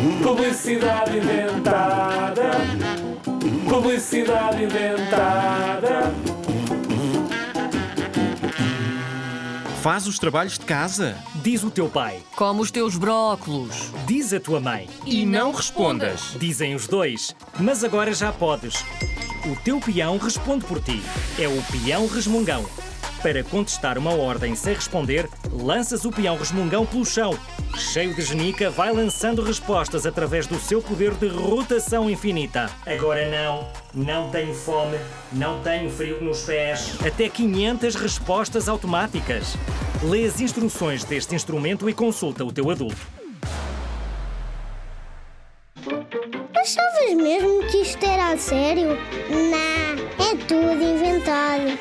Publicidade inventada. Publicidade inventada. Faz os trabalhos de casa. Diz o teu pai. Como os teus brócolos. Diz a tua mãe. E não respondas. Dizem os dois. Mas agora já podes. O teu peão responde por ti. É o peão resmungão. Para contestar uma ordem sem responder, lanças o peão resmungão pelo chão. Cheio de genica, vai lançando respostas através do seu poder de rotação infinita. Agora não, não tenho fome, não tenho frio nos pés. Até 500 respostas automáticas. Lê as instruções deste instrumento e consulta o teu adulto. Achavas mesmo que isto era a sério? Não, é tudo inventado.